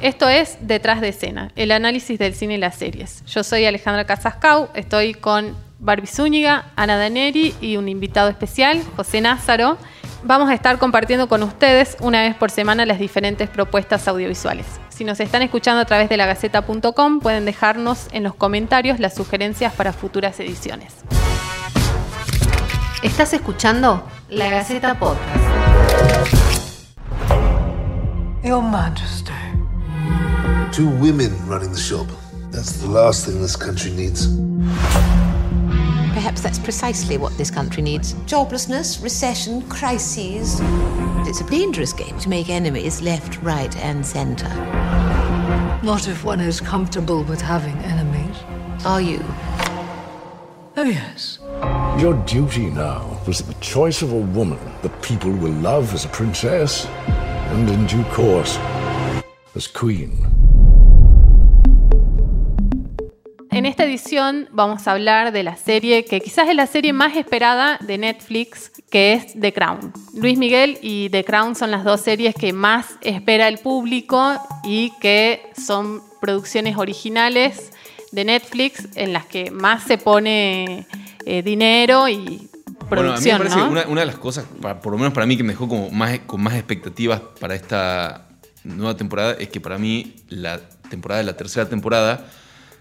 Esto es Detrás de Escena, el análisis del cine y las series. Yo soy Alejandra Casascau, estoy con Barbie Zúñiga, Ana Daneri y un invitado especial, José Názaro. Vamos a estar compartiendo con ustedes una vez por semana las diferentes propuestas audiovisuales. Si nos están escuchando a través de lagaceta.com, pueden dejarnos en los comentarios las sugerencias para futuras ediciones. Estás escuchando La Gaceta Podcast. Your Majesty. Two women running the shop. That's the last thing this country needs. Perhaps that's precisely what this country needs. Joblessness, recession, crises. It's a dangerous game to make enemies left, right, and centre. Not if one is comfortable with having enemies. Are you? Oh, yes. Your duty now was the choice of a woman that people will love as a princess and in due course as queen. En esta edición vamos a hablar de la serie que quizás es la serie más esperada de Netflix, que es The Crown. Luis Miguel y The Crown son las dos series que más espera el público y que son producciones originales de Netflix en las que más se pone eh, dinero y producción. Bueno, a mí me parece ¿no? que una, una de las cosas, para- por lo menos para mí, que me dejó como más, con más expectativas para esta nueva temporada es que para mí la temporada de la tercera temporada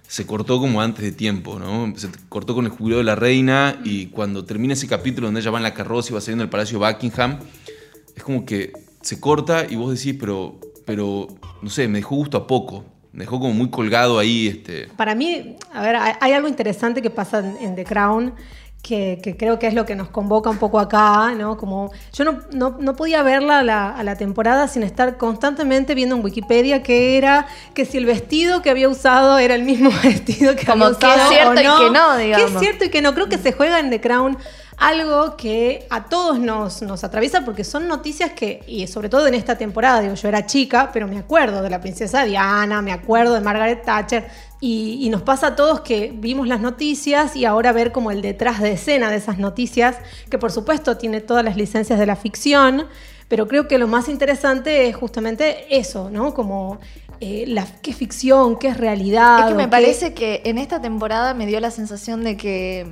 se cortó como antes de tiempo, ¿no? Se cortó con el jubileo de la reina y cuando termina ese capítulo donde ella va en la carroza y va saliendo del Palacio Buckingham, es como que se corta y vos decís, pero, pero no sé, me dejó gusto a poco. Me dejó como muy colgado ahí, este... Para mí, a ver, hay, algo interesante que pasa en, en The Crown. Que, que creo que es lo que nos convoca un poco acá, ¿no? Como yo no, no- no podía verla a la, a la temporada sin estar constantemente viendo en Wikipedia que era, que si el vestido que había usado era el mismo vestido que Como había que es usado cierto o y que no, Que digamos. es cierto y que no. Creo que se juega en The Crown algo que a todos nos, nos atraviesa porque son noticias que, y sobre todo en esta temporada, digo, yo era chica, pero me acuerdo de la princesa Diana, me acuerdo de Margaret Thatcher, y, y nos pasa a todos que vimos las noticias y ahora ver como el detrás de escena de esas noticias, que por supuesto tiene todas las licencias de la ficción, pero creo que lo más interesante es justamente eso, ¿no? Como eh, la, qué ficción, qué es realidad. Es que me qué- parece que en esta temporada me dio la sensación de que.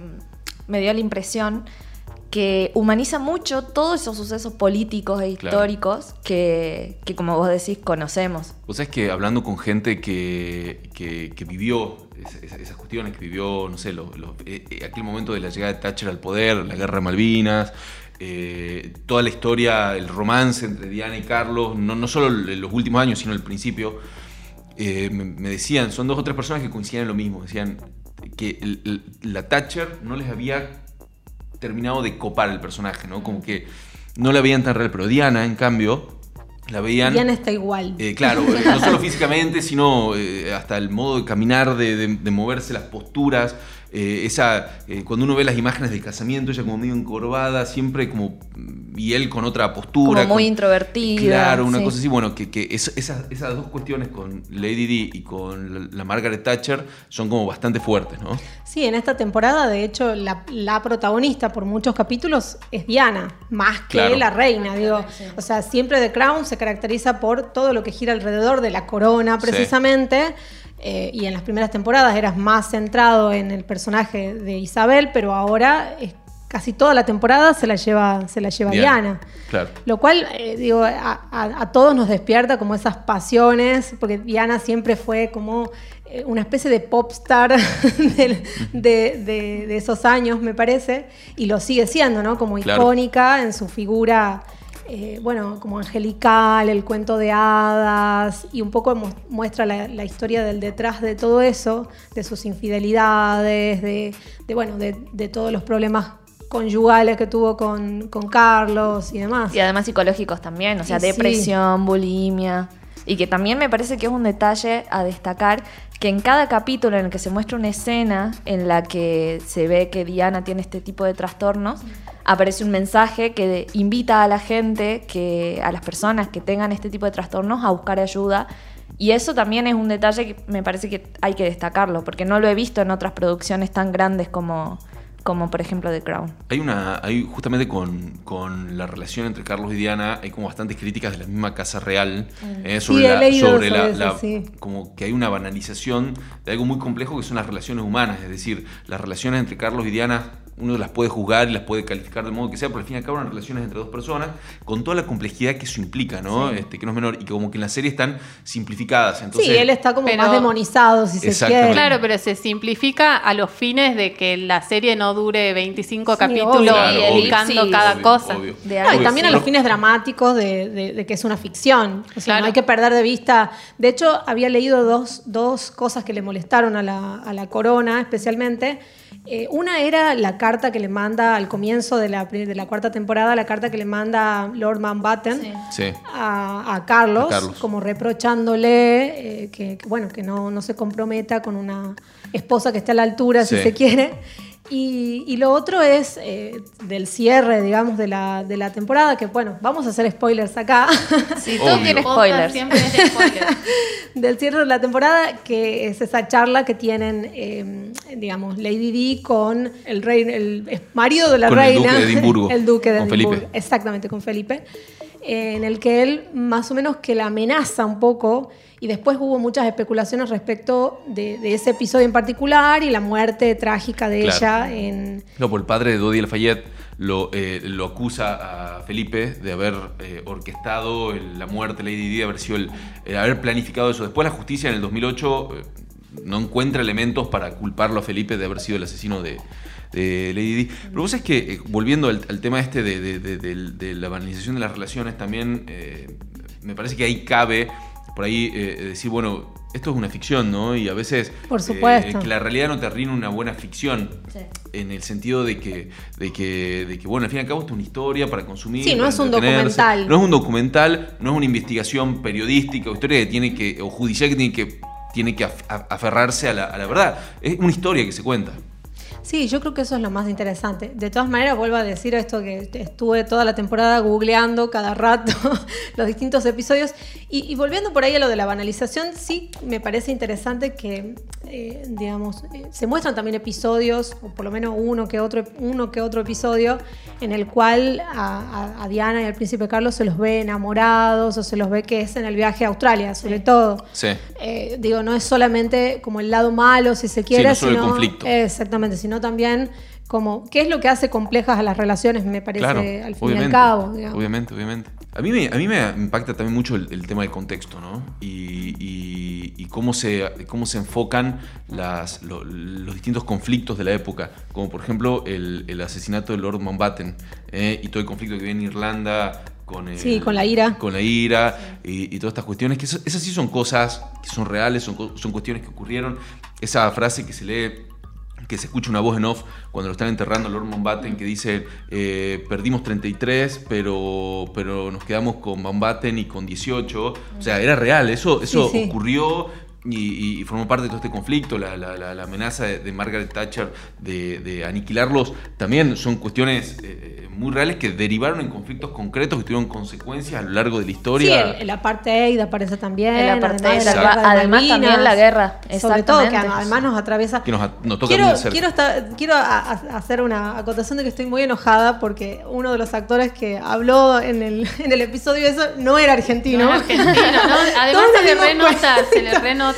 Me dio la impresión que humaniza mucho todos esos sucesos políticos e Claro. históricos que, que, como vos decís, conocemos. Vos sabés que hablando con gente que, que- que vivió es- es- esas cuestiones, que vivió, no sé, lo- lo- eh, eh, aquel momento de la llegada de Thatcher al poder, la guerra de Malvinas, eh, toda la historia, el romance entre Diana y Carlos, no, no solo en los últimos años, sino el principio, eh, me, me decían, son dos o tres personas que coincidían en lo mismo, decían que el- el- la Thatcher no les había terminado de copar el personaje, ¿no? Como que no la veían tan real, pero Diana, en cambio, la veían... Diana está igual. Eh, claro, eh, no solo físicamente, sino eh, hasta el modo de caminar, de, de- de moverse, las posturas. Eh, esa, eh, cuando uno ve las imágenes del casamiento, ella como medio encorvada, siempre como. Y él con otra postura. Como muy con- introvertida, Claro, una sí. cosa así. Bueno, que, que es- esas, esas dos cuestiones con Lady Di y con la, Margaret Thatcher son como bastante fuertes, ¿no? Sí, en esta temporada, de hecho, la, la protagonista por muchos capítulos es Diana, más que Claro. la reina, digo. O sea, siempre The Crown se caracteriza por todo lo que gira alrededor de la corona, Sí. Eh, y en las primeras temporadas eras más centrado en el personaje de Isabel, pero ahora es- casi toda la temporada se la lleva, se la lleva Diana. Diana. Claro. Lo cual, eh, digo, a, a- a todos nos despierta como esas pasiones, porque Diana siempre fue como eh, una especie de popstar de, de- de esos años, me parece, y lo sigue siendo, ¿no? Como Claro. icónica en su figura, eh, bueno, como angelical, el cuento de hadas, y un poco mu- muestra la, la historia del detrás de todo eso, de sus infidelidades, de, de, bueno, de, de todos los problemas conyugales que tuvo con, con Carlos y demás. Y además psicológicos también, o sea, sí. depresión, bulimia. Y que también me parece que es un detalle a destacar que en cada capítulo en el que se muestra una escena en la que se ve que Diana tiene este tipo de trastornos, aparece un mensaje que invita a la gente, que, a las personas que tengan este tipo de trastornos a buscar ayuda. Y eso también es un detalle que me parece que hay que destacarlo, porque no lo he visto en otras producciones tan grandes como, como por ejemplo The Crown. Hay una, hay justamente con, con la relación entre Carlos y Diana, hay como bastantes críticas de la misma Casa Real eh, sobre, Mm. he la, leído sobre la, eso, la- sí. como que hay una banalización de algo muy complejo que son las relaciones humanas, es decir, las relaciones entre Carlos y Diana uno las puede juzgar y las puede calificar del modo que sea, pero al fin y al cabo eran relaciones entre dos personas con toda la complejidad que eso implica, ¿no? Este, que no es menor y que como que en la serie están simplificadas. Entonces, sí, él está como Pero- más demonizado, si se quiere. Claro, pero se simplifica a los fines de que la serie no dure 25 Sí, capítulos obvio. Claro, obvio. explicando Sí, cada obvio, cosa. obvio. De No, y también a los fines dramáticos de, de- de que es una ficción. O sea, Claro. no hay que perder de vista. De hecho, había leído dos, dos cosas que le molestaron a la, a la corona, especialmente. Eh, una era la carta que le manda al comienzo de la, pri- de la cuarta temporada, la carta que le manda Lord Mountbatten Sí. Sí. a, a Carlos, A Carlos. como reprochándole eh, que, que, bueno, que no, no se comprometa con una esposa que esté a la altura, si se quiere. Y, y lo otro es eh, del cierre, digamos, de la, de la temporada, que bueno, vamos a hacer spoilers acá, Sí, todo tiene spoilers. Siempre es de spoilers. del cierre de la temporada, que es esa charla que tienen, eh, digamos, Lady Di con el, rey, el marido de la Con el reina. duque de Edimburgo, el duque de con Edimburgo, Felipe. Exactamente, con Felipe. Eh, en el que él más o menos que la amenaza un poco y después hubo muchas especulaciones respecto de, de ese episodio en particular y la muerte trágica de Claro. ella en... No, por el padre de Dodi Lafayette lo, eh, lo acusa a Felipe de haber eh, orquestado el- la muerte de Lady Di, de haber, sido el, eh, haber planificado eso. Después la justicia en el 2008 eh, no encuentra elementos para culparlo a Felipe de haber sido el asesino de, de Lady Di. Pero vos es que, eh, volviendo al, al tema este de, de- de- del- de la banalización de las relaciones, también eh, me parece que ahí cabe por ahí eh, decir, bueno, esto es una ficción, ¿no? Y a veces Por eh, que la realidad no te arruina una buena ficción. Sí. En el sentido de que, de que, de que, bueno, al fin y al cabo esto es una historia para consumir. Sí, no es un documental. No es un documental, no es una investigación periodística o historia que tiene que, o judicial que tiene que, tiene que aferrarse a la, a la verdad. Es una historia que se cuenta. Sí, yo creo que eso es lo más interesante. De todas maneras, vuelvo a decir esto que estuve toda la temporada googleando cada rato los distintos episodios. Y, y volviendo por ahí a lo de la banalización, sí me parece interesante que, eh, digamos, eh, se muestran también episodios, o por lo menos uno que otro, uno que otro episodio, en el cual a, a- a Diana y al príncipe Carlos se los ve enamorados o se los ve que es en el viaje a Australia, sobre todo. Sí. Eh, digo, no es solamente como el lado malo, si se quiere, no solo el sino- conflicto. Exactamente, sino también como qué es lo que hace complejas a las relaciones, me parece, Claro, al fin y al cabo. digamos. Obviamente, obviamente. A mí me, a mí me impacta también mucho el, el tema del contexto, ¿no? Y, y- y cómo, se, cómo se enfocan las, lo- los distintos conflictos de la época, como por ejemplo el, el asesinato de Lord Mountbatten ¿eh? y todo el conflicto que viene en Irlanda con, el- Sí, con la ira. Con la ira y, y todas estas cuestiones, que eso- esas sí son cosas que son reales, son, son cuestiones que ocurrieron. Esa frase que se lee que se escucha una voz en off cuando lo están enterrando Lord Mountbatten que dice eh, perdimos 33 pero, pero nos quedamos con Mountbatten y con 18 o sea era real eso, eso Sí, sí. ocurrió y, y formó parte de todo este conflicto la, la- la- la amenaza de, de Margaret Thatcher de, de aniquilarlos también son cuestiones eh, muy reales que derivaron en conflictos concretos que tuvieron consecuencias a lo largo de la Sí, historia el, el apartheid aparece también. El apartheid, además, de la además Malvinas, también la guerra, Sobre todo, que además nos atraviesa. que nos, nos toca Quiero, muy quiero, estar- quiero a- a- hacer una acotación de que estoy muy enojada porque uno de los actores que habló en el, en el episodio eso no era argentino. No, argentino, ¿no? Además se le renota, se le renota.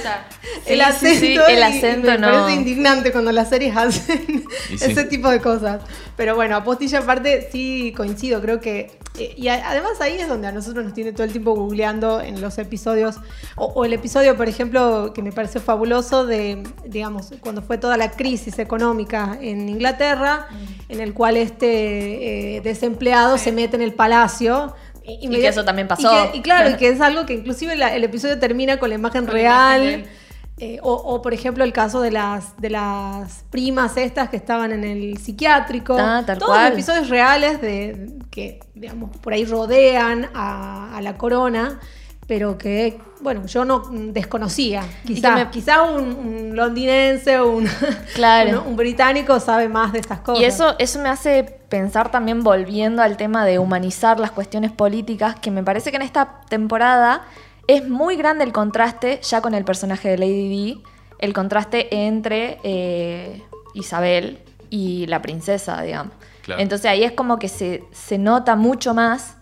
El Sí, acento, sí, sí, el y- y acento me no. parece indignante cuando las series hacen ese tipo de cosas. Pero bueno, apostilla aparte, sí coincido, creo que. eh, y además ahí es donde a nosotros nos tiene todo el tiempo googleando en los episodios. O, o el episodio, por ejemplo, que me pareció fabuloso de, digamos, cuando fue toda la crisis económica en Inglaterra, en el cual este eh, desempleado se mete en el palacio. Y que eso también pasó. Y, que- y claro, y que es algo que inclusive la- el episodio termina con la imagen Con la imagen de real. Eh, o, o, por ejemplo, el caso de las, de las primas estas que estaban en el psiquiátrico. Ah, tal Todos cual. episodios reales de que, digamos, por ahí rodean a, a la corona, pero que, bueno, yo no desconocía. Quizá, me- quizá un, un londinense o un, Claro. un, un británico sabe más de estas cosas. Y eso, eso me hace pensar también volviendo al tema de humanizar las cuestiones políticas, que me parece que en esta temporada es muy grande el contraste ya con el personaje de Lady Di, el contraste entre eh, Isabel y la princesa, digamos. Claro. Entonces ahí es como que se, se nota mucho más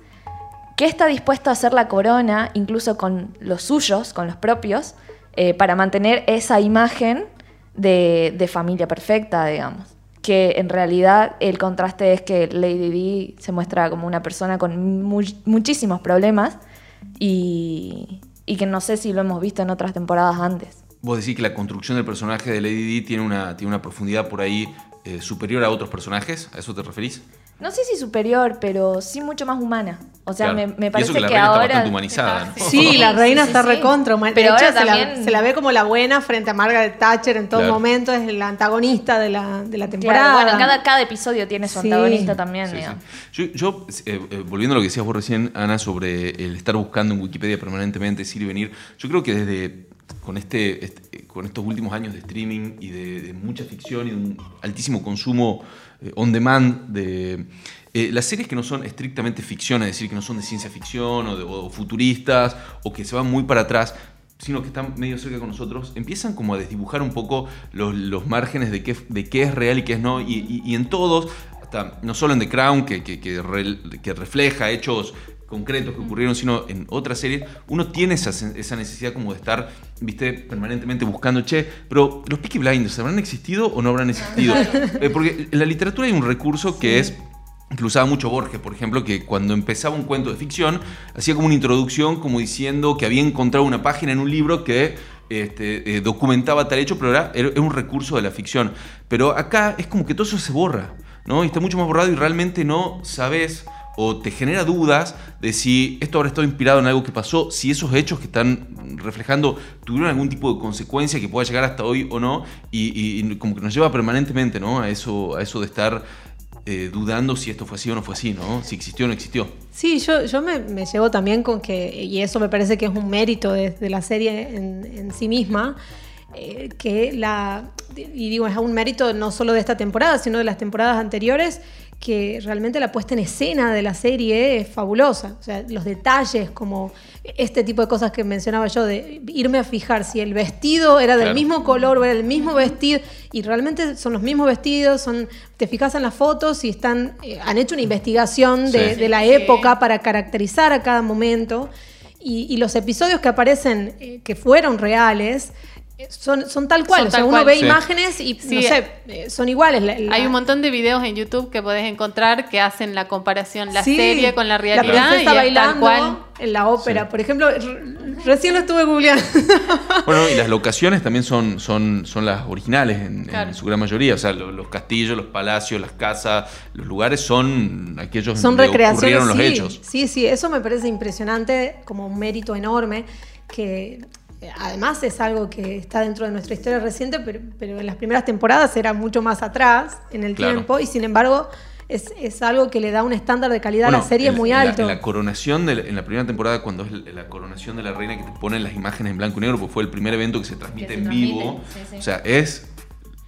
que está dispuesto a hacer la corona, incluso con los suyos, con los propios, eh, para mantener esa imagen de, de familia perfecta, digamos. Que en realidad el contraste es que Lady Di se muestra como una persona con mu- muchísimos problemas y, y que no sé si lo hemos visto en otras temporadas antes. Vos decís que la construcción del personaje de Lady Di tiene una, tiene una profundidad por ahí eh, superior a otros personajes. ¿A eso te referís? No sé si superior, pero sí mucho más humana. O sea, Claro. me, me Y parece eso que la que, reina está bastante humanizada, ¿no? Sí, la reina sí, está sí. recontra. humana. Pero de hecho, ahora se, la, también- se la ve como la buena frente a Margaret Thatcher en todo Claro. momento. Es la antagonista de la, de la Claro, temporada. bueno, cada, cada episodio tiene su Sí. antagonista también, Sí, digamos. sí. Yo, yo, eh, eh, volviendo a lo que decías vos recién, Ana, sobre el estar buscando en Wikipedia permanentemente, ir y venir, yo creo que desde con, este, este- con estos últimos años de streaming y de, mucha ficción y de un altísimo consumo eh, on demand de eh, las series que no son estrictamente ficción, es decir, que no son de ciencia ficción o, de, futuristas o que se van muy para atrás, sino que están medio cerca con nosotros, empiezan como a desdibujar un poco los, los márgenes de qué, de qué es real y qué es no, y, en todos, hasta no solo en The Crown, que, que refleja hechos concretos que ocurrieron, sino en otras series, uno tiene esa, esa necesidad como de estar, viste, permanentemente buscando, che, pero los Peaky Blinders, ¿habrán existido o no habrán existido? Eh, porque en la literatura hay un recurso que es que usaba mucho Borges, por ejemplo, que cuando empezaba un cuento de ficción, hacía como una introducción, como diciendo que había encontrado una página en un libro que este, eh, documentaba tal hecho, pero era, era un recurso de la ficción. Pero acá es como que todo eso se borra, ¿no? Y está mucho más borrado y realmente no sabes o te genera dudas de si esto habrá estado inspirado en algo que pasó, si esos hechos que están reflejando tuvieron algún tipo de consecuencia que pueda llegar hasta hoy o no, y, como que nos lleva permanentemente ¿no? a, eso, a eso de estar eh, dudando si esto fue así o no fue así, ¿no? si existió o no existió. Sí, yo, yo me, llevo también con que, y eso me parece que es un mérito de, la serie en, en sí misma, eh, que la, y digo, es un mérito no solo de esta temporada, sino de las temporadas anteriores, que realmente la puesta en escena de la serie es fabulosa. O sea, los detalles, como este tipo de cosas que mencionaba yo, de irme a fijar si el vestido era del Claro. mismo color o era el mismo vestido, y realmente son los mismos vestidos, son, te fijas en las fotos y están, eh, han hecho una investigación de, Sí. de la época para caracterizar a cada momento. Y, y los episodios que aparecen, eh, que fueron reales, son, son tal cual. Son o sea, tal uno cual. ve Sí. imágenes y, Sí. no sé, eh, son iguales. La- la- Hay un montón de videos en YouTube que podés encontrar que hacen la comparación, la Sí, serie con la realidad La princesa y es tal bailando cual. en la ópera. Sí. Por ejemplo, re- recién lo estuve googleando. Bueno, y las locaciones también son, son, son las originales en, en Claro. su gran mayoría. O sea, lo- los, castillos, los palacios, las casas, los lugares son aquellos Son donde ocurrieron los sí, hechos. Sí, sí, eso me parece impresionante, como un mérito enorme, que eh, además es algo que está dentro de nuestra historia reciente, pero, pero en las primeras temporadas era mucho más atrás en el Claro. tiempo, y sin embargo es, es algo que le da un estándar de calidad a la serie en- muy en la- alto. en la coronación, de la- en la primera temporada, cuando es la, coronación de la reina, que te ponen las imágenes en blanco y negro, porque fue el primer evento que se transmite se en transmite, vivo. sí, sí. O sea, es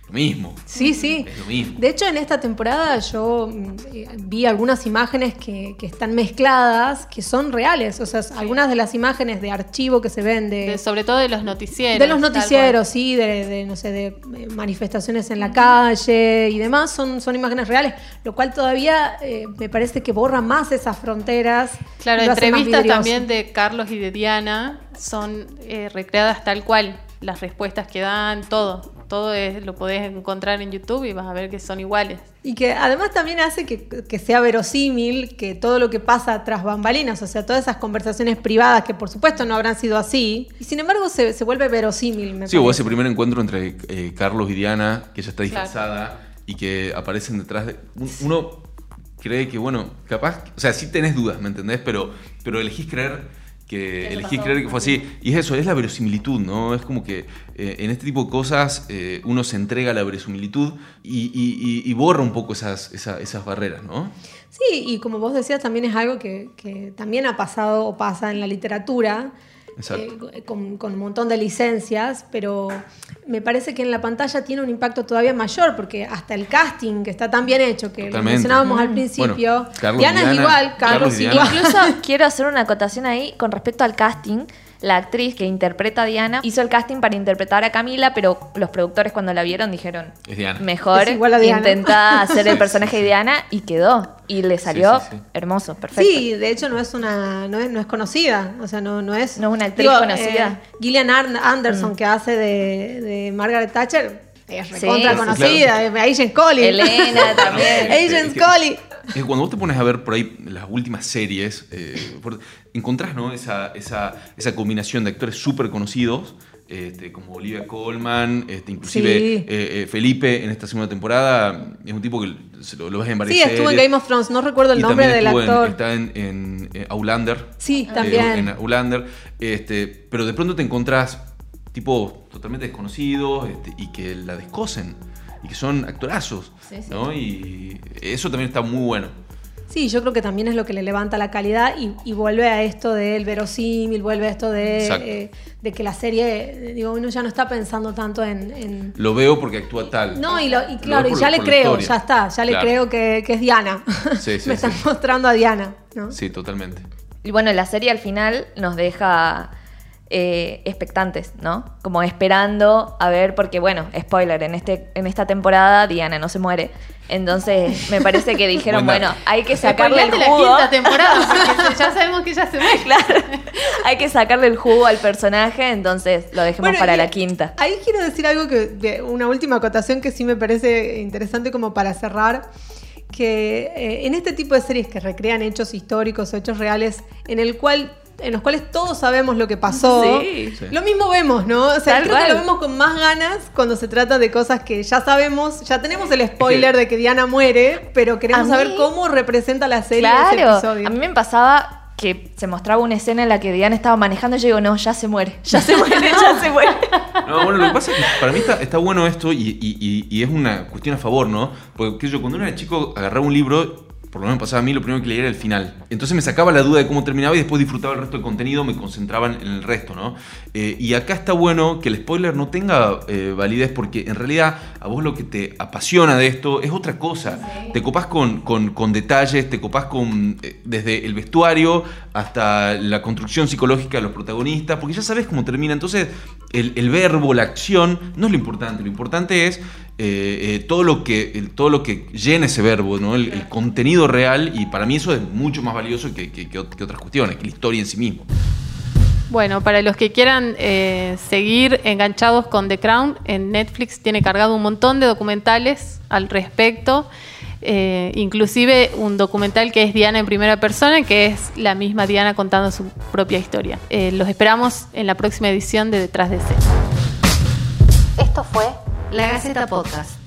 lo mismo. Sí, sí. Es lo mismo. De hecho, en esta temporada yo eh, vi algunas imágenes que, que están mezcladas, que son reales. O sea, algunas de las imágenes de archivo que se ven de, De- sobre todo de los noticieros. de los noticieros, sí, de, de, no sé, de eh, manifestaciones en la calle y demás, son, son imágenes reales, lo cual todavía eh, me parece que borra más esas fronteras. Claro, entrevistas también de Carlos y de Diana son eh, recreadas tal cual. Las respuestas que dan, todo. Todo es, lo podés encontrar en YouTube y vas a ver que son iguales. Y que además también hace que, que sea verosímil que todo lo que pasa tras bambalinas, o sea, todas esas conversaciones privadas que por supuesto no habrán sido así, y sin embargo se, se vuelve verosímil. Me Sí, hubo parece. ese primer encuentro entre eh, Carlos y Diana, que ella está Claro. disfrazada y que aparecen detrás de. un- Uno cree que, bueno, capaz. O sea, sí tenés dudas, ¿me entendés? Pero, pero elegís creer que. Elegís creer que fue así. Y es eso, es la verosimilitud, ¿no? Es como que eh, en este tipo de cosas eh, uno se entrega a la verosimilitud y, y- y- y borra un poco esas, esa- esas barreras, ¿no? Sí, y como vos decías, también es algo que, que también ha pasado o pasa en la literatura, eh, con, con un montón de licencias, pero me parece que en la pantalla tiene un impacto todavía mayor, porque hasta el casting, que está tan bien hecho, que lo mencionábamos al principio, Bueno, Carlos Diana es igual, Carlos, Carlos y igual. Diana. Incluso quiero hacer una acotación ahí con respecto al casting. La actriz que interpreta a Diana hizo el casting para interpretar a Camila, pero los productores cuando la vieron dijeron, Es Diana. mejor Es igual a Diana. intenta hacer el personaje de Diana y quedó. Y le salió sí, sí. hermoso, perfecto. Sí, de hecho no es una, no es, no es conocida, o sea, no, no es. No es una actriz conocida. Mm. eh, Gillian Ar- Anderson que hace de, de Margaret Thatcher es recontra sí, conocida, Agent Coley. Elena también. Agent Coley. Es que cuando vos te pones a ver por ahí las últimas series, eh, por- encontrás ¿no? esa, esa, esa combinación de actores súper conocidos, este, como Olivia Colman, este, inclusive Sí. eh, eh, Felipe en esta segunda temporada, es un tipo que se lo, lo ves en varias Sí, estuvo en. Game of Thrones, no recuerdo el Y nombre del estuvo en- actor. está en, en, Outlander. Sí, eh, también. en Outlander. Este, pero de pronto te encontrás tipos totalmente desconocidos este, y que la descosen. Y que son actorazos. Sí, sí. ¿no? Y eso también está muy bueno. Sí, yo creo que también es lo que le levanta la calidad y, y vuelve a esto del verosímil, vuelve a esto de, eh, de que la serie, eh, digo, uno ya no está pensando tanto en... en- Lo veo porque actúa tal. No, y, lo- y claro, y ya le creo, ya está, ya le Claro. creo que, que es Diana. Sí, sí, Me están mostrando a Diana, ¿no? Sí, totalmente. Y bueno, la serie al final nos deja eh, expectantes, ¿no? Como esperando a ver, porque bueno, spoiler, en, este, en esta temporada Diana no se muere. Entonces me parece que dijeron, bueno, hay que sacarle el Spoileate la jugo. quinta temporada, porque ya sabemos que ya se muere. Claro, hay que sacarle el jugo al personaje, entonces lo dejemos Bueno, para y la quinta. Ahí quiero decir algo que, de- una última acotación que sí me parece interesante como para cerrar, que eh, en este tipo de series que recrean hechos históricos o hechos reales, en el cual en los cuales todos sabemos lo que pasó. Sí. Lo mismo vemos, ¿no? O sea, Tal creo que lo vemos con más ganas cuando se trata de cosas que ya sabemos, ya tenemos el spoiler de que Diana muere, pero queremos saber cómo representa la serie ese Claro, episodio. a mí me pasaba que se mostraba una escena en la que Diana estaba manejando y yo digo, no, ya se muere, ya se muere, ya se muere. No, bueno, lo que pasa es que para mí está, está bueno esto y, y- y- y es una cuestión a favor, ¿no? Porque yo cuando era chico agarraba un libro, por lo menos pasaba a mí, lo primero que leía era el final. Entonces me sacaba la duda de cómo terminaba y después disfrutaba el resto del contenido, me concentraba en el resto, ¿no? Eh, y acá está bueno que el spoiler no tenga eh, validez porque en realidad a vos lo que te apasiona de esto es otra cosa. Te copás con, con- con detalles, te copás con eh, desde el vestuario hasta la construcción psicológica de los protagonistas, porque ya sabes cómo termina. Entonces, el, el verbo, la acción, no es lo importante. Lo importante es eh, eh, todo, lo que, el- todo lo que llena ese verbo, ¿no? el, el contenido real, y para mí eso es mucho más valioso que, que- que ot- que otras cuestiones, que la historia en sí mismo. Bueno, para los que quieran eh, seguir enganchados con The Crown, en Netflix tiene cargado un montón de documentales al respecto, eh, inclusive un documental que es Diana en primera persona, que es la misma Diana contando su propia historia. Eh, los esperamos en la próxima edición de Detrás de Escena. Esto fue La Gaceta Podcast.